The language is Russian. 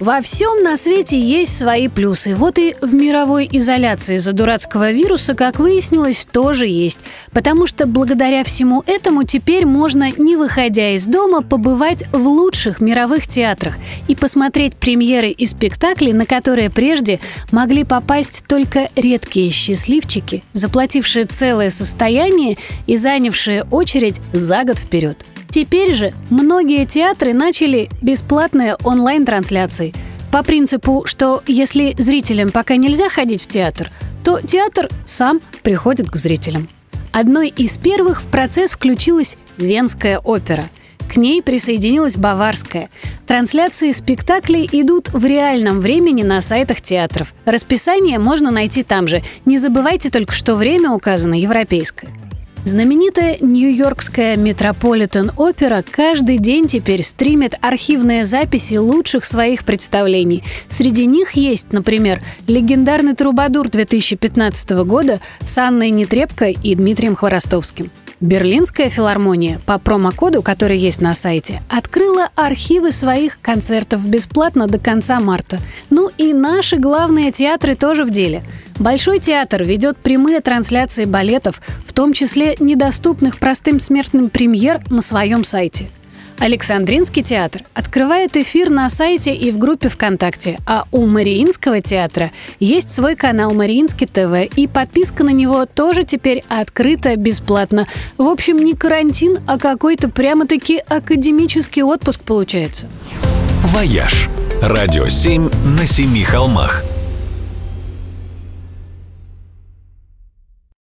Во всем на свете есть свои плюсы. Вот и в мировой изоляции из-за дурацкого вируса, как выяснилось, тоже есть. Потому что благодаря всему этому теперь можно, не выходя из дома, побывать в лучших мировых театрах и посмотреть премьеры и спектакли, на которые прежде могли попасть только редкие счастливчики, заплатившие целое состояние и занявшие очередь за год вперед. Теперь же многие театры начали бесплатные онлайн-трансляции. По принципу, что если зрителям пока нельзя ходить в театр, то театр сам приходит к зрителям. Одной из первых в процесс включилась Венская опера. К ней присоединилась Баварская. Трансляции спектаклей идут в реальном времени на сайтах театров. Расписание можно найти там же. Не забывайте только, что время указано европейское. Знаменитая нью-йоркская Метрополитен Опера каждый день теперь стримит архивные записи лучших своих представлений. Среди них есть, например, легендарный трубадур 2015 года с Анной Нетребко и Дмитрием Хворостовским. Берлинская филармония по промокоду, который есть на сайте, открыла архивы своих концертов бесплатно до конца марта. Ну и наши главные театры тоже в деле. Большой театр ведет прямые трансляции балетов, в том числе недоступных простым смертным премьер на своем сайте – Александринский театр открывает эфир на сайте и в группе ВКонтакте, а у Мариинского театра есть свой канал Мариинский ТВ, и подписка на него тоже теперь открыта бесплатно. В общем, не карантин, а какой-то прямо-таки академический отпуск получается. «Вояж» – радио 7 на семи холмах –